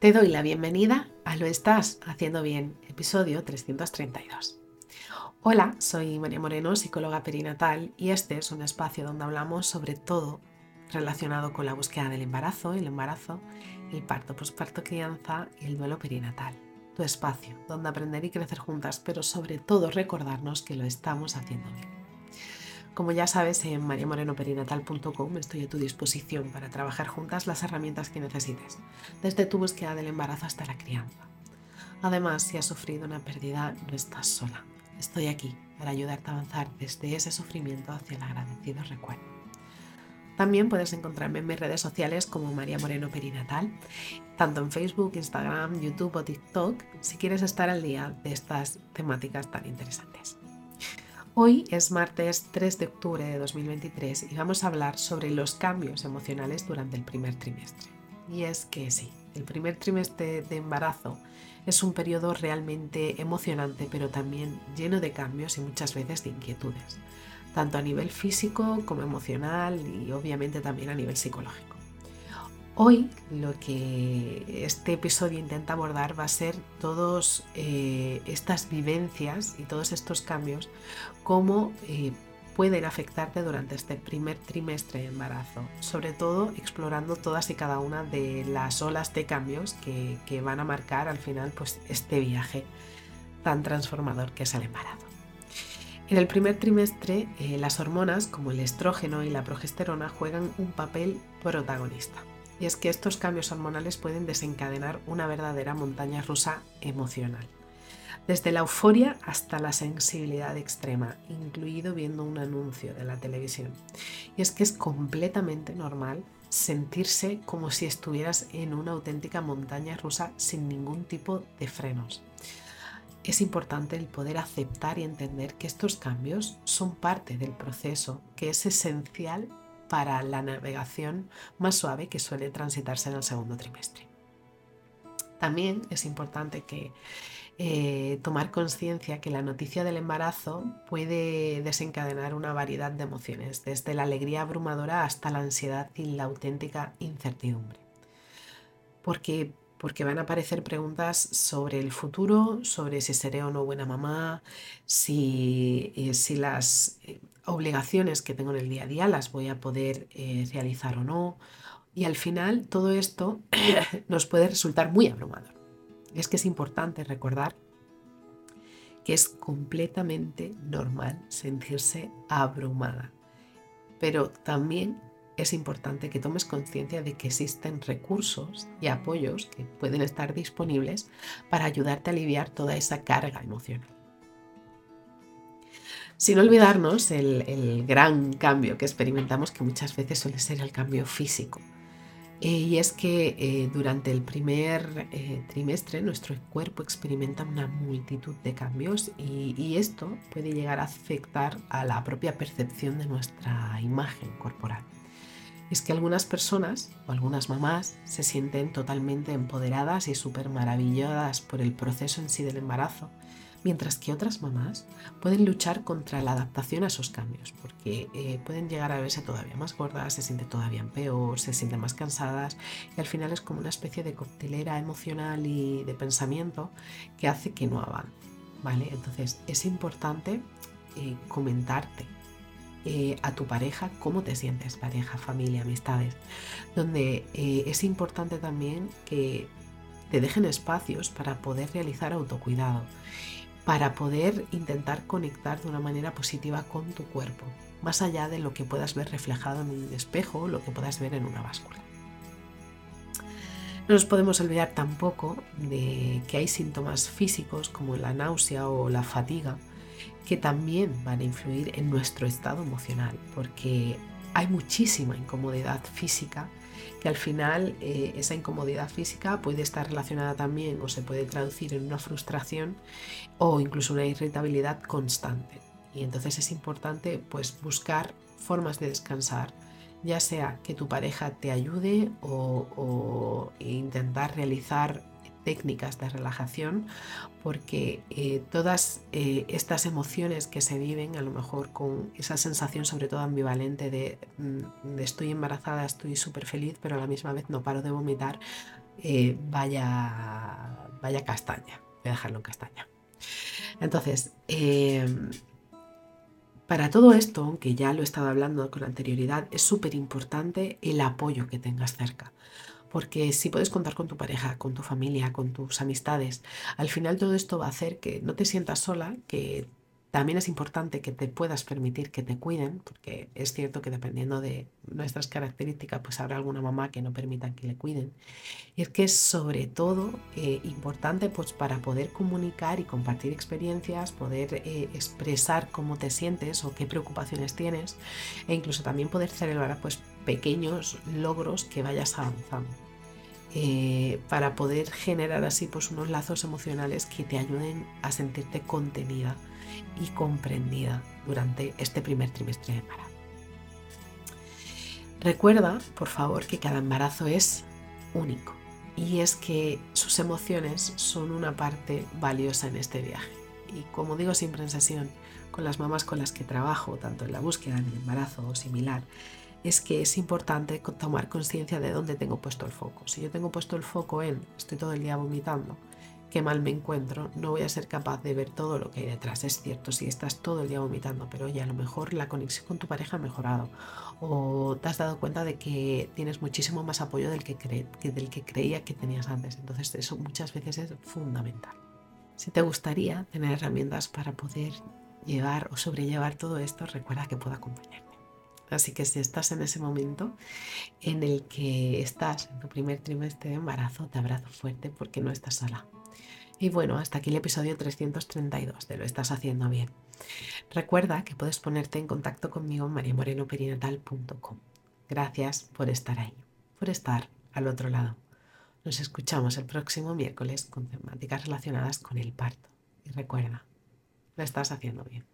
Te doy la bienvenida a Lo Estás Haciendo Bien, episodio 332. Hola, soy María Moreno, psicóloga perinatal, y este es un espacio donde hablamos sobre todo relacionado con la búsqueda del embarazo, el embarazo, el parto, posparto, crianza y el duelo perinatal. Tu espacio donde aprender y crecer juntas, pero sobre todo recordarnos que lo estamos haciendo bien. Como ya sabes, en mariamorenoperinatal.com estoy a tu disposición para trabajar juntas las herramientas que necesites, desde tu búsqueda del embarazo hasta la crianza. Además, si has sufrido una pérdida, no estás sola. Estoy aquí para ayudarte a avanzar desde ese sufrimiento hacia el agradecido recuerdo. También puedes encontrarme en mis redes sociales como María Moreno Perinatal, tanto en Facebook, Instagram, YouTube o TikTok, si quieres estar al día de estas temáticas tan interesantes. Hoy es martes 3 de octubre de 2023 y vamos a hablar sobre los cambios emocionales durante el primer trimestre. Y es que sí, el primer trimestre de embarazo es un periodo realmente emocionante, pero también lleno de cambios y muchas veces de inquietudes, tanto a nivel físico como emocional y obviamente también a nivel psicológico. Hoy lo que este episodio intenta abordar va a ser todas eh, estas vivencias y todos estos cambios, cómo eh, pueden afectarte durante este primer trimestre de embarazo, sobre todo explorando todas y cada una de las olas de cambios que, van a marcar al final pues, este viaje tan transformador que es el embarazo. En el primer trimestre, eh, las hormonas como el estrógeno y la progesterona juegan un papel protagonista y es que estos cambios hormonales pueden desencadenar una verdadera montaña rusa emocional. Desde la euforia hasta la sensibilidad extrema, incluido viendo un anuncio de la televisión. Y es que es completamente normal sentirse como si estuvieras en una auténtica montaña rusa sin ningún tipo de frenos. Es importante el poder aceptar y entender que estos cambios son parte del proceso, que es esencial para la navegación más suave que suele transitarse en el segundo trimestre. También es importante que eh, tomar conciencia que la noticia del embarazo puede desencadenar una variedad de emociones, desde la alegría abrumadora hasta la ansiedad y la auténtica incertidumbre. Porque, porque van a aparecer preguntas sobre el futuro, sobre si seré o no buena mamá, si, eh, si las eh, obligaciones que tengo en el día a día las voy a poder eh, realizar o no. Y al final todo esto nos puede resultar muy abrumador. Es que es importante recordar que es completamente normal sentirse abrumada. Pero también es importante que tomes conciencia de que existen recursos y apoyos que pueden estar disponibles para ayudarte a aliviar toda esa carga emocional. Sin olvidarnos el, gran cambio que experimentamos, que muchas veces suele ser el cambio físico. Eh, y es que eh, durante el primer eh, trimestre nuestro cuerpo experimenta una multitud de cambios y, y, esto puede llegar a afectar a la propia percepción de nuestra imagen corporal. Es que algunas personas o algunas mamás se sienten totalmente empoderadas y súper maravilladas por el proceso en sí del embarazo mientras que otras mamás pueden luchar contra la adaptación a esos cambios, porque eh, pueden llegar a verse todavía más gordas, se sienten todavía peor, se sienten más cansadas y al final es como una especie de coctelera emocional y de pensamiento que hace que no avance. ¿vale? Entonces es importante eh, comentarte eh, a tu pareja cómo te sientes, pareja, familia, amistades, donde es importante también que te dejen espacios para poder realizar autocuidado para poder intentar conectar de una manera positiva con tu cuerpo, más allá de lo que puedas ver reflejado en un espejo o lo que puedas ver en una báscula. No nos podemos olvidar tampoco de que hay síntomas físicos como la náusea o la fatiga que también van a influir en nuestro estado emocional, porque hay muchísima incomodidad física que al final eh, esa incomodidad física puede estar relacionada también o se puede traducir en una frustración o incluso una irritabilidad constante. Y entonces es importante pues buscar formas de descansar, ya sea que tu pareja te ayude o, o intentar realizar técnicas de relajación porque eh, todas eh, estas emociones que se viven a lo mejor con esa sensación sobre todo ambivalente de, mm, estoy embarazada, estoy súper feliz pero a la misma vez no paro de vomitar eh, vaya, vaya castaña. Voy a dejarlo en castaña. Entonces, em, para todo esto, aunque ya lo he estado hablando con anterioridad, es súper importante el apoyo que tengas cerca. Porque si puedes contar con tu pareja, con tu familia, con tus amistades, al final todo esto va a hacer que no te sientas sola, que también es importante que te puedas permitir que te cuiden, porque es cierto que dependiendo de nuestras características, pues habrá alguna mamá que no permita que le cuiden. Y es que es sobre todo eh, importante pues para poder comunicar y compartir experiencias, poder eh, expresar cómo te sientes o qué preocupaciones tienes e incluso también poder celebrar pues pequeños logros que vayas avanzando. Eh, para poder generar así pues unos lazos emocionales que te ayuden a sentirte contenida y comprendida durante este primer trimestre de embarazo. Recuerda, por favor, que cada embarazo es único y es que sus emociones son una parte valiosa en este viaje. Y como digo siempre en sesión, con las mamás con las que trabajo, tanto en la búsqueda, en el embarazo o similar, es que es importante tomar conciencia de dónde tengo puesto el foco. Si yo tengo puesto el foco en estoy todo el día vomitando, qué mal me encuentro, no voy a ser capaz de ver todo lo que hay detrás. Es cierto, si estás todo el día vomitando, pero oye, a lo mejor la conexión con tu pareja ha mejorado o te has dado cuenta de que tienes muchísimo más apoyo del que, del que creía que tenías antes. Entonces eso muchas veces es fundamental. Si te gustaría tener herramientas para poder llevar o sobrellevar todo esto, recuerda que puedo acompañarte. Así que si estás en ese momento en el que estás en tu primer trimestre de embarazo, te abrazo fuerte porque no estás sola. Y bueno, hasta aquí el episodio 332 de Lo estás haciendo bien. Recuerda que puedes ponerte en contacto conmigo en mariamorenoperinatal.com. Gracias por estar ahí, por estar al otro lado. Nos escuchamos el próximo miércoles con temáticas relacionadas con el parto. Y recuerda, lo estás haciendo bien.